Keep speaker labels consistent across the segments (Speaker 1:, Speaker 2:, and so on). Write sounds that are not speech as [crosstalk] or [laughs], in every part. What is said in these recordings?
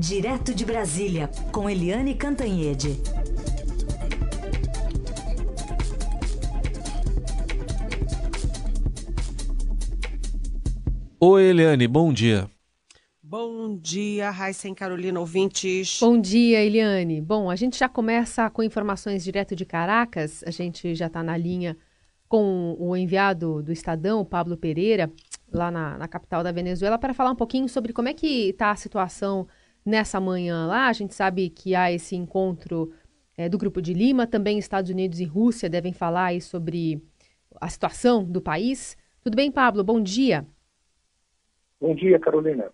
Speaker 1: Direto de Brasília, com Eliane Cantanhede.
Speaker 2: Oi, Eliane, bom dia.
Speaker 3: Bom dia, Raíssa Carolina, ouvintes.
Speaker 4: Bom dia, Eliane. Bom, a gente já começa com informações direto de Caracas. A gente já está na linha com o enviado do Estadão, Pablo Pereira, lá na, na capital da Venezuela, para falar um pouquinho sobre como é que está a situação nessa manhã lá. A gente sabe que há esse encontro é, do Grupo de Lima, também Estados Unidos e Rússia devem falar aí sobre a situação do país. Tudo bem, Pablo? Bom dia.
Speaker 5: Bom dia, Carolina.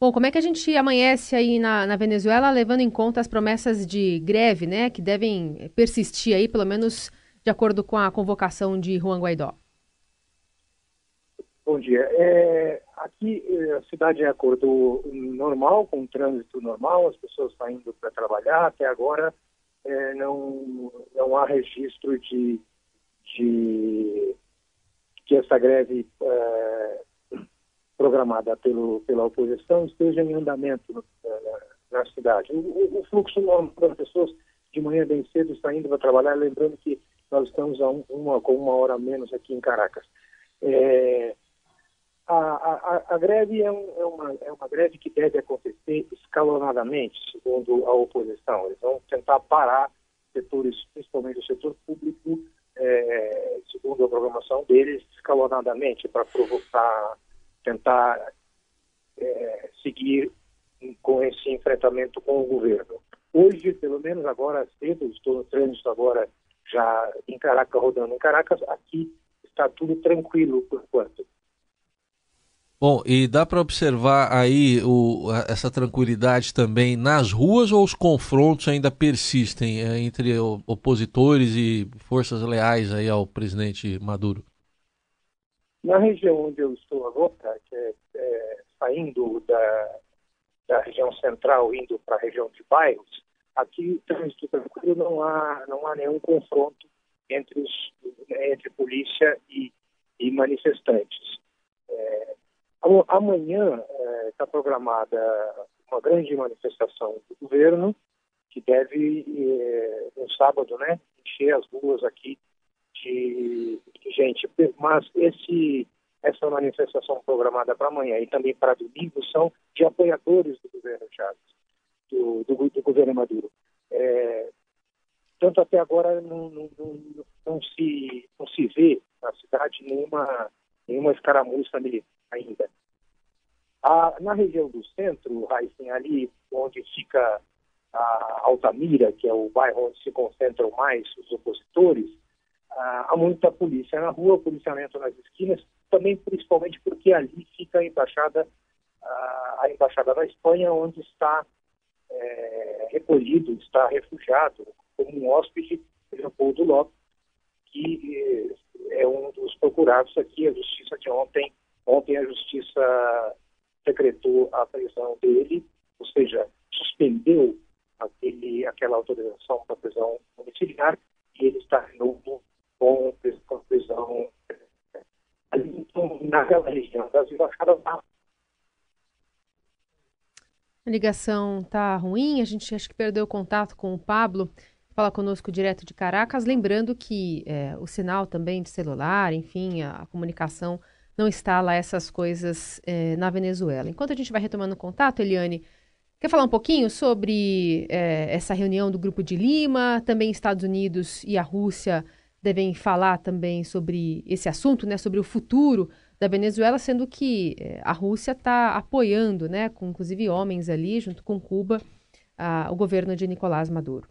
Speaker 4: Bom, como é que a gente amanhece aí na, na, Venezuela, levando em conta as promessas de greve, né, que devem persistir aí, pelo menos de acordo com a convocação de Juan Guaidó?
Speaker 5: Bom dia. É, aqui é, a cidade é acordo normal, com trânsito normal, as pessoas estão indo para trabalhar. Até agora é, não, não há registro de, de que essa greve é, programada pelo, pela oposição esteja em andamento é, na cidade. O, o, fluxo normal das pessoas de manhã bem cedo está indo para trabalhar, lembrando que nós estamos a um, uma, com uma hora menos aqui em Caracas. A, a, a greve é, um, é, uma, é uma greve que deve acontecer escalonadamente, segundo a oposição. Eles vão tentar parar setores, principalmente o setor público, é, segundo a programação deles, escalonadamente, para provocar, tentar é, seguir com esse enfrentamento com o governo. Hoje, pelo menos agora cedo, estou no trânsito agora já em Caracas, rodando em Caracas, aqui está tudo tranquilo por enquanto.
Speaker 2: Bom, e dá para observar aí o, essa tranquilidade também nas ruas ou os confrontos ainda persistem é, entre opositores e forças leais aí ao presidente Maduro?
Speaker 5: Na região onde eu estou agora, que é, é saindo da, da região central, indo para a região de bairros, aqui trânsito tranquilo, não há, não há nenhum confronto entre, os, entre polícia e, e manifestantes. É, Amanhã está é, programada uma grande manifestação do governo, que deve, é, no sábado, né, encher as ruas aqui de, de gente. Mas esse, essa manifestação programada para amanhã e também para domingo são de apoiadores do governo Chaves, do, do, do governo Maduro. É, tanto até agora não, não, não, não, se, não se vê na cidade nenhuma, nenhuma escaramuça militar ainda. Ah, na região do centro, Raíssen, ali onde fica a Altamira, que é o bairro onde se concentram mais os opositores, ah, há muita polícia na rua, policiamento nas esquinas, também principalmente porque ali fica a embaixada, ah, a embaixada da Espanha, onde está é, recolhido, está refugiado como um hóspede Leopoldo Lopes, que é um dos procurados aqui. A justiça de ontem Ontem a Justiça decretou a prisão dele, ou seja, suspendeu aquele, aquela autorização para prisão domiciliar e ele está de novo com, com prisão ali então, naquela região das embaixadas
Speaker 4: A ligação está ruim, a gente acho que perdeu contato com o Pablo. Fala conosco direto de Caracas, lembrando que é, o sinal também de celular, enfim, a, a comunicação não está lá essas coisas é, na Venezuela. Enquanto a gente vai retomando o contato, Eliane, quer falar um pouquinho sobre é, essa reunião do Grupo de Lima? Também Estados Unidos e a Rússia devem falar também sobre esse assunto, né, sobre o futuro da Venezuela, sendo que é, a Rússia está apoiando, né, com inclusive homens ali, junto com Cuba, a, o governo de Nicolás Maduro.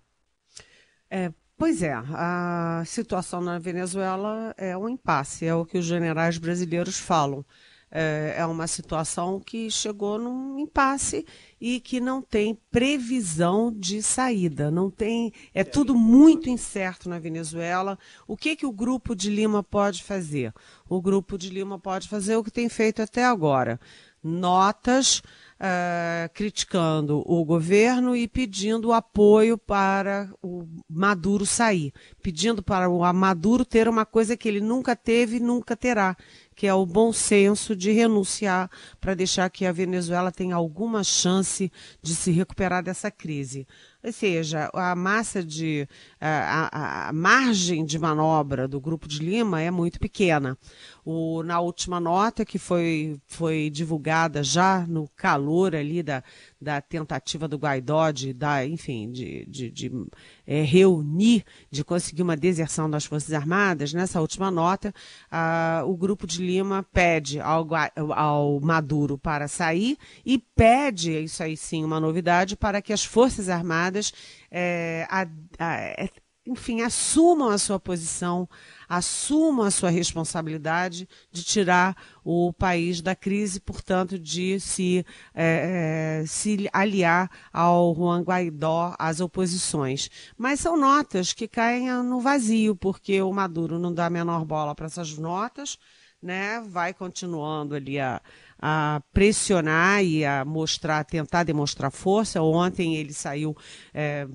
Speaker 3: É, Pois é, a situação na Venezuela é um impasse, é o que os generais brasileiros falam. É, é uma situação que chegou num impasse e que não tem previsão de saída. Não tem, é tudo muito incerto na Venezuela. O que que o grupo de Lima pode fazer? O grupo de Lima pode fazer o que tem feito até agora: notas uh, criticando o governo e pedindo apoio para o Maduro sair, pedindo para o Maduro ter uma coisa que ele nunca teve e nunca terá, que é o bom senso de renunciar para deixar que a Venezuela tenha alguma chance de se recuperar dessa crise. Ou seja, a massa de. a, a, a margem de manobra do Grupo de Lima é muito pequena. O, na última nota que foi, foi divulgada já no calor ali da, da tentativa do Guaidó de dar, enfim, de, de, de é, reunir, de conseguir uma deserção das Forças Armadas, nessa última nota, o Grupo de Lima pede ao, ao Maduro para sair e pede, isso aí sim, uma novidade, para que as Forças Armadas é, a, a, enfim, assumam a sua posição, assumam a sua responsabilidade de tirar o país da crise, portanto, de se, é, é, se aliar ao Juan Guaidó, às oposições. Mas são notas que caem no vazio, porque o Maduro não dá a menor bola para essas notas, né? vai continuando ali a a pressionar e a mostrar, tentar demonstrar força. Ontem ele saiu, é,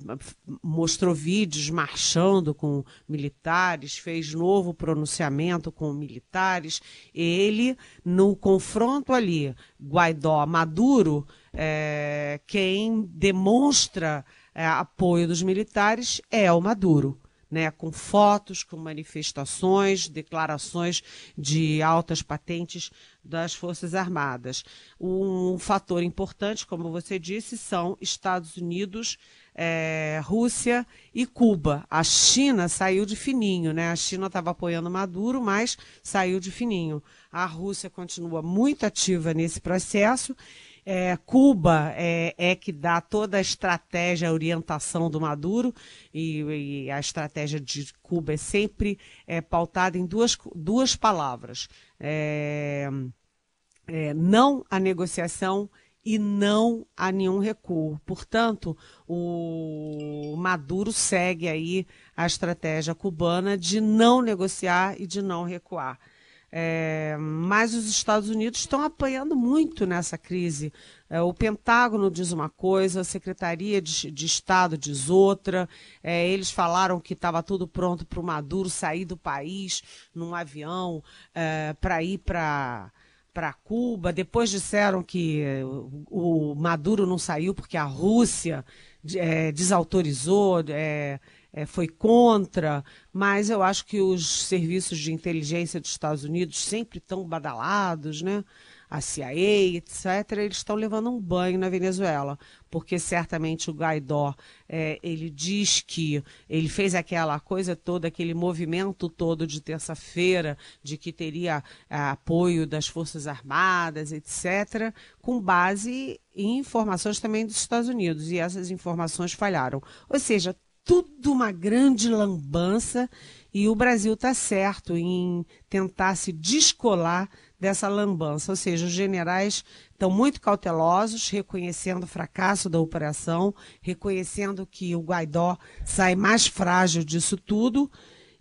Speaker 3: mostrou vídeos marchando com militares, fez novo pronunciamento com militares. Ele, no confronto ali, Guaidó-Maduro, é, quem demonstra é, apoio dos militares é o Maduro né, com fotos, com manifestações, declarações de altas patentes das Forças Armadas. Um fator importante, como você disse, são Estados Unidos, é, Rússia e Cuba. A China saiu de fininho, né? A China estava apoiando Maduro, mas saiu de fininho. A Rússia continua muito ativa nesse processo é, Cuba é, é, que dá toda a estratégia, a orientação do Maduro, e, e a estratégia de Cuba é sempre é, pautada em duas, duas palavras: é, é, não a negociação e não a nenhum recuo. Portanto, o Maduro segue aí a estratégia cubana de não negociar e de não recuar. É, mas os Estados Unidos estão apanhando muito nessa crise. É, o Pentágono diz uma coisa, a Secretaria de, de Estado diz outra. É, eles falaram que estava tudo pronto para o Maduro sair do país num avião é, para ir para para Cuba. Depois disseram que o, o, Maduro não saiu porque a Rússia é, desautorizou. É, é, foi contra, mas eu acho que os serviços de inteligência dos Estados Unidos sempre estão badalados, né? A CIA, etc., eles estão levando um banho na Venezuela, porque certamente o Guaidó, é, ele diz que ele fez aquela coisa toda, aquele movimento todo de terça-feira, de que teria é, apoio das Forças Armadas, etc., com base em informações também dos Estados Unidos, e essas informações falharam. Ou seja, tudo uma grande lambança e o Brasil está certo em tentar se descolar dessa lambança. Ou seja, os generais estão muito cautelosos, reconhecendo o fracasso da operação, reconhecendo que o Guaidó sai mais frágil disso tudo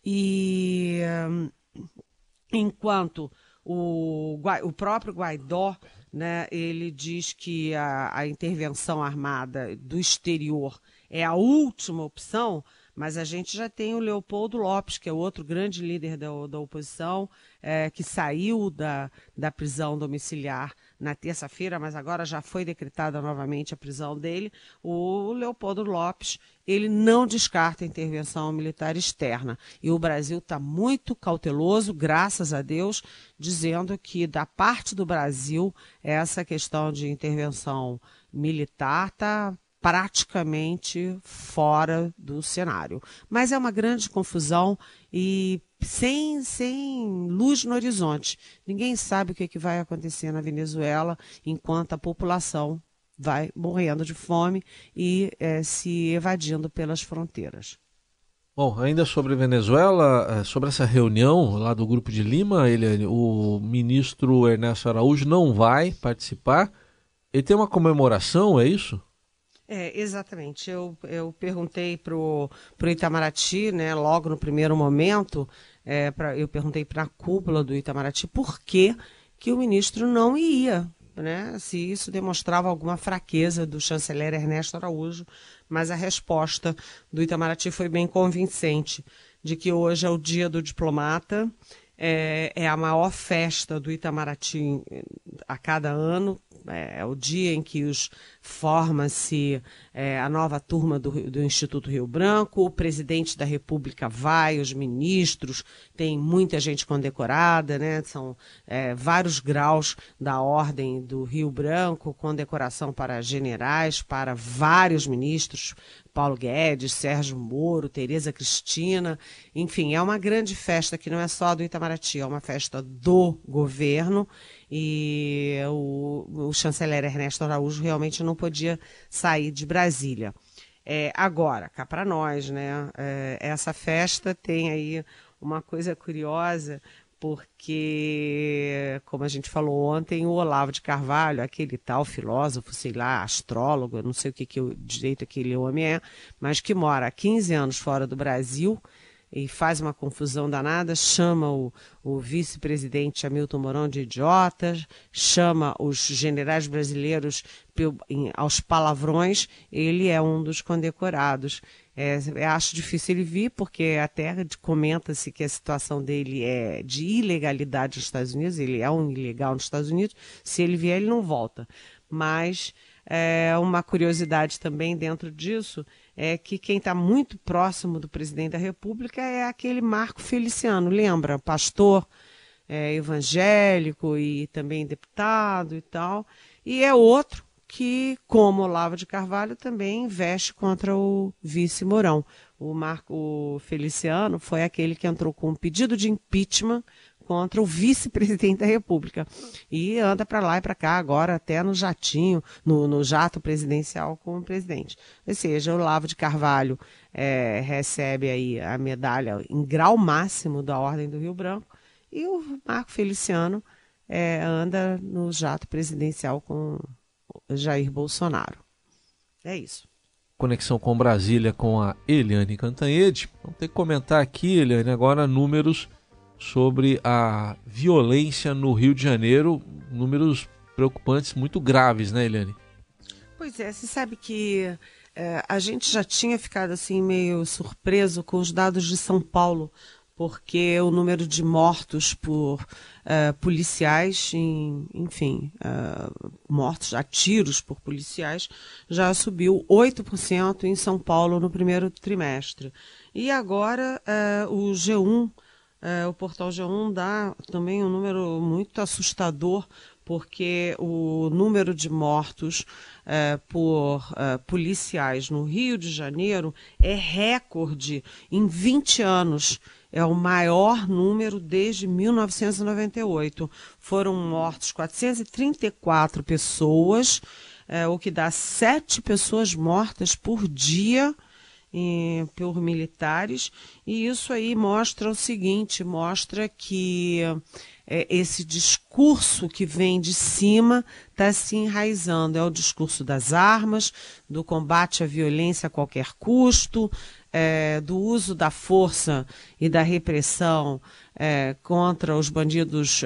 Speaker 3: e enquanto o, o próprio Guaidó né, ele diz que a, a intervenção armada do exterior é a última opção, mas a gente já tem o Leopoldo Lopes, que é outro grande líder da, da oposição, é, que saiu da, da prisão domiciliar na terça-feira, mas agora já foi decretada novamente a prisão dele. O Leopoldo Lopes, ele não descarta intervenção militar externa. E o Brasil está muito cauteloso, graças a Deus, dizendo que da parte do Brasil, essa questão de intervenção militar está praticamente fora do cenário. Mas é uma grande confusão e sem, sem luz no horizonte. Ninguém sabe o que, é que vai acontecer na Venezuela enquanto a população vai morrendo de fome e é, se evadindo pelas fronteiras.
Speaker 2: Bom, ainda sobre Venezuela, é, sobre essa reunião lá do Grupo de Lima, ele, o ministro Ernesto Araújo não vai participar. Ele tem uma comemoração, é isso?
Speaker 3: É, exatamente. Eu, eu perguntei para o Itamaraty, né, logo no primeiro momento, é, pra, eu perguntei para a cúpula do Itamaraty por que, que o ministro não ia, né, se isso demonstrava alguma fraqueza do chanceler Ernesto Araújo, mas a resposta do Itamaraty foi bem convincente, de que hoje é o dia do diplomata, é, é a maior festa do Itamaraty a cada ano, é, é o dia em que os forma-se é, a nova turma do, do, Instituto Rio Branco, o presidente da República vai, os ministros, tem muita gente condecorada, né? São é, vários graus da ordem do Rio Branco, condecoração para generais, para vários ministros, Paulo Guedes, Sérgio Moro, Tereza Cristina, enfim, é uma grande festa que não é só do Itamaraty, é uma festa do governo e o, o chanceler Ernesto Araújo realmente não podia sair de Brasília. É, agora, cá para nós, né? É, essa festa tem aí uma coisa curiosa, porque, como a gente falou ontem, o Olavo de Carvalho, aquele tal filósofo, sei lá, astrólogo, não sei o que, que o direito aquele homem é, mas que mora há 15 anos fora do Brasil, e faz uma confusão danada, chama o, o vice-presidente Hamilton Mourão de idiotas, chama os generais brasileiros aos palavrões, ele é um dos condecorados. É, acho difícil ele vir, porque até comenta-se que a situação dele é de ilegalidade nos Estados Unidos, ele é um ilegal nos Estados Unidos, se ele vier ele não volta. Mas é, uma curiosidade também dentro disso é que quem está muito próximo do presidente da República é aquele Marco Feliciano, lembra? Pastor é, evangélico e também deputado e tal. E é outro que, como Olavo de Carvalho, também investe contra o vice Mourão. O Marco Feliciano foi aquele que entrou com um pedido de impeachment contra o vice-presidente da República. E anda para lá e para cá agora, até no jatinho, no, no, jato presidencial com o presidente. Ou seja, o Lavo de Carvalho é, recebe aí a medalha em grau máximo da Ordem do Rio Branco e o Marco Feliciano é, anda no jato presidencial com Jair Bolsonaro. É isso
Speaker 2: conexão com Brasília com a Eliane Cantanhede. Vamos ter que comentar aqui, Eliane, agora números sobre a violência no Rio de Janeiro, números preocupantes, muito graves, né, Eliane?
Speaker 3: Pois é, você sabe que é, a gente já tinha ficado assim meio surpreso com os dados de São Paulo, porque o número de mortos por uh, policiais, em, enfim, uh, mortos a tiros por policiais, já subiu 8% em São Paulo no primeiro trimestre. E agora uh, o G1 é, o portal G1 dá também um número muito assustador, porque o número de mortos é, por é, policiais no Rio de Janeiro é recorde em 20 anos. É o maior número desde 1998. Foram mortos 434 pessoas, é, o que dá sete pessoas mortas por dia por militares, e isso aí mostra o seguinte: mostra que é, esse discurso que vem de cima está se enraizando. É o discurso das armas, do combate à violência a qualquer custo, é, do uso da força e da repressão é, contra os bandidos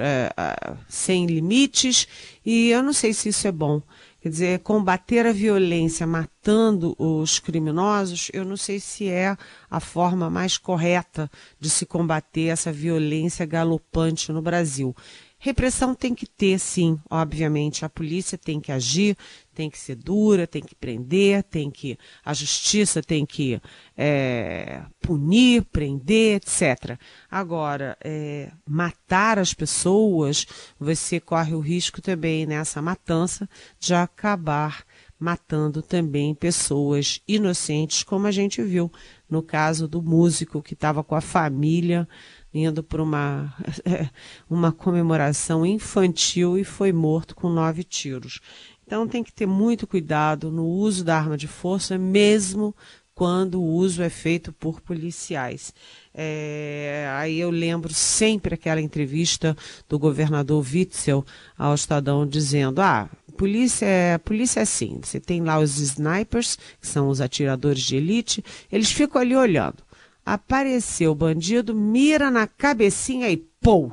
Speaker 3: sem limites, e eu não sei se isso é bom. Quer dizer, combater a violência matando os criminosos, eu não sei se é a forma mais correta de se combater essa violência galopante no Brasil. Repressão tem que ter, sim, obviamente. A polícia tem que agir, tem que ser dura, tem que prender, tem que. A justiça tem que é, punir, prender, etc. Agora, é, matar as pessoas, você corre o risco também nessa matança de acabar matando também pessoas inocentes, como a gente viu no caso do músico que estava com a família indo para uma, [laughs] uma comemoração infantil e foi morto com nove tiros. Então tem que ter muito cuidado no uso da arma de força, mesmo quando o uso é feito por policiais. É, aí eu lembro sempre aquela entrevista do governador Witzel ao Estadão dizendo: ah, polícia é, polícia é assim, você tem lá os snipers, que são os atiradores de elite, eles ficam ali olhando apareceu o bandido, mira na cabecinha e pô!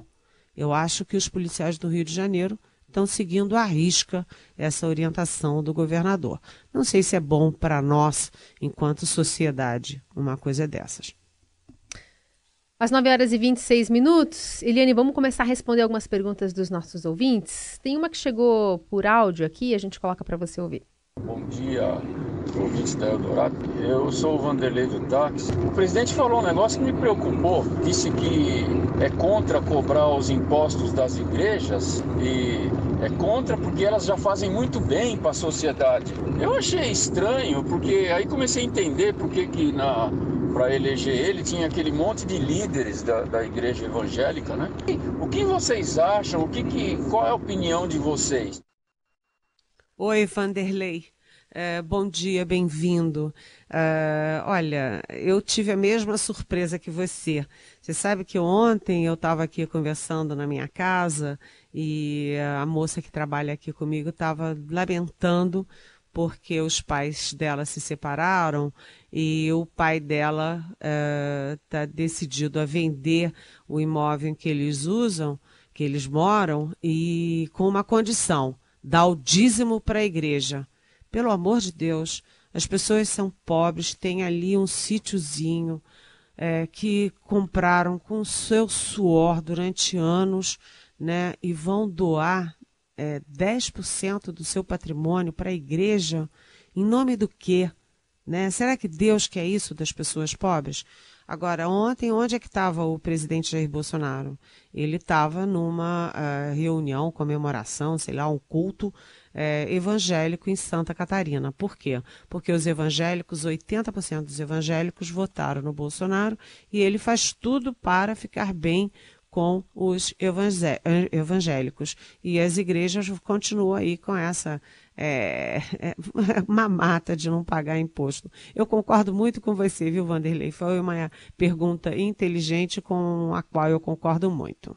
Speaker 3: Eu acho que os policiais do Rio de Janeiro estão seguindo à risca essa orientação do governador. Não sei se é bom para nós, enquanto sociedade, uma coisa dessas.
Speaker 4: Às 9 horas e 26 minutos, Eliane, vamos começar a responder algumas perguntas dos nossos ouvintes. Tem uma que chegou por áudio aqui, a gente coloca para você ouvir.
Speaker 6: Bom dia, ouvintes da Eldorado. Eu sou o Vanderlei do Táxi. O presidente falou um negócio que me preocupou. Disse que é contra cobrar os impostos das igrejas e é contra porque elas já fazem muito bem para a sociedade. Eu achei estranho, porque aí comecei a entender por que, na para eleger ele, tinha aquele monte de líderes da, da igreja evangélica, né? O que vocês acham? O que, que qual é a opinião de vocês?
Speaker 3: Oi, Vanderlei. É, bom dia, bem-vindo. Uh, olha, eu tive a mesma surpresa que você. Você sabe que ontem eu estava aqui conversando na minha casa e a moça que trabalha aqui comigo estava lamentando porque os pais dela se separaram e o pai dela está uh, decidido a vender o imóvel que eles usam, que eles moram, e com uma condição: dar o dízimo para a igreja. Pelo amor de Deus, as pessoas são pobres, têm ali um sítiozinho é, que compraram com seu suor durante anos, né, e vão doar é, 10% do seu patrimônio para a igreja, em nome do quê? Né? Será que Deus quer isso das pessoas pobres? Agora, ontem, onde é que estava o presidente Jair Bolsonaro? Ele estava numa uh, reunião, comemoração, sei lá, um culto uh, evangélico em Santa Catarina. Por quê? Porque os evangélicos, 80% dos evangélicos votaram no Bolsonaro e ele faz tudo para ficar bem com os evangélicos. E as igrejas continuam aí com essa é, é, [laughs] mamata de não pagar imposto. Eu concordo muito com você, viu, Vanderlei? Foi uma pergunta inteligente com a qual eu concordo muito.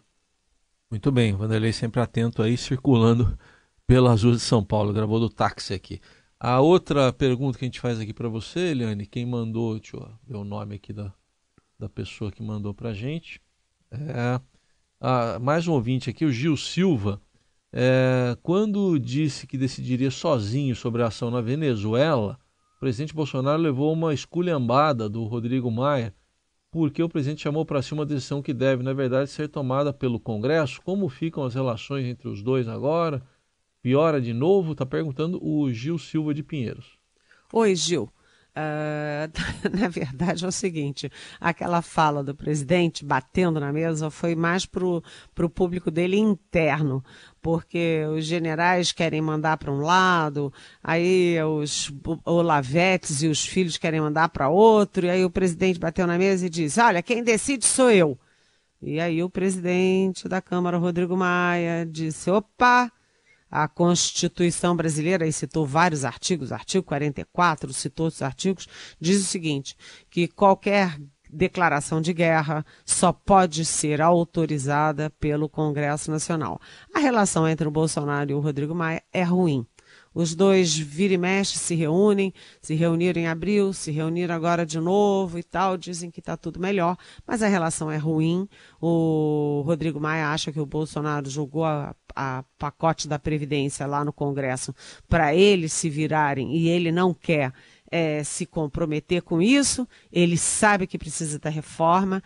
Speaker 2: Muito bem, Vanderlei sempre atento aí, circulando pelas ruas de São Paulo, gravou do táxi aqui. A outra pergunta que a gente faz aqui para você, Eliane, quem mandou, deixa eu ver o nome aqui da, da pessoa que mandou para gente. É, ah, mais um ouvinte aqui, o Gil Silva, é, quando disse que decidiria sozinho sobre a ação na Venezuela, o presidente Bolsonaro levou uma esculhambada do Rodrigo Maia, porque o presidente chamou para si uma decisão que deve, na verdade, ser tomada pelo Congresso. Como ficam as relações entre os dois agora? Piora de novo? Está perguntando o Gil Silva de Pinheiros.
Speaker 3: Oi, Gil. Uh, [laughs] na verdade é o seguinte, aquela fala do presidente batendo na mesa foi mais para o público dele interno, porque os generais querem mandar para um lado, aí os Olavetes e os filhos querem mandar para outro, e aí o presidente bateu na mesa e disse, olha, quem decide sou eu. E aí o presidente da Câmara, Rodrigo Maia, disse, opa, a Constituição brasileira, e citou vários artigos, artigo 44, citou outros artigos, diz o seguinte, que qualquer declaração de guerra só pode ser autorizada pelo Congresso Nacional. A relação entre o Bolsonaro e o Rodrigo Maia é ruim. Os dois vira e mexe se reúnem, se reuniram em abril, se reuniram agora de novo e tal, dizem que está tudo melhor, mas a relação é ruim. O Rodrigo Maia acha que o Bolsonaro jogou a, a pacote da Previdência lá no Congresso para eles se virarem e ele não quer é, se comprometer com isso, ele sabe que precisa da reforma,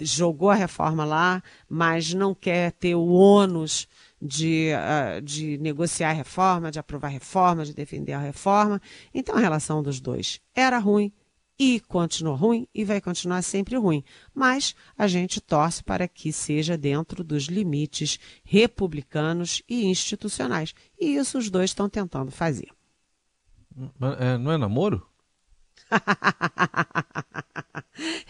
Speaker 3: jogou a reforma lá, mas não quer ter o ônus de, uh, de negociar a reforma, de aprovar a reforma, de defender a reforma. Então a relação dos dois era ruim e continuou ruim e vai continuar sempre ruim. Mas a gente torce para que seja dentro dos limites republicanos e institucionais. E isso os dois estão tentando fazer.
Speaker 2: É, não é namoro? [laughs]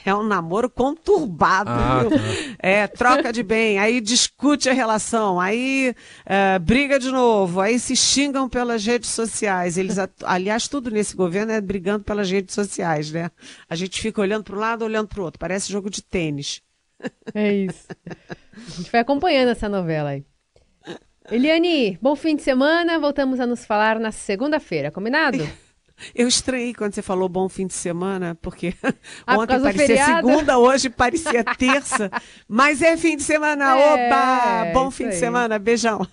Speaker 3: é um namoro conturbado, ah, viu? Tá. É, troca de bem, aí discute a relação, aí uh, briga de novo, aí se xingam pelas redes sociais. Eles, aliás, tudo nesse governo é brigando pelas redes sociais, né? A gente fica olhando para um lado, olhando para o outro. Parece jogo de tênis.
Speaker 4: É isso. A gente vai acompanhando essa novela aí. Eliane, bom fim de semana. Voltamos a nos falar na segunda-feira, combinado?
Speaker 3: Eu estranhei quando você falou bom fim de semana, porque [laughs] ah, ontem parecia segunda, hoje parecia terça, [laughs] mas é fim de semana. É, Oba! Bom fim aí. de semana, beijão.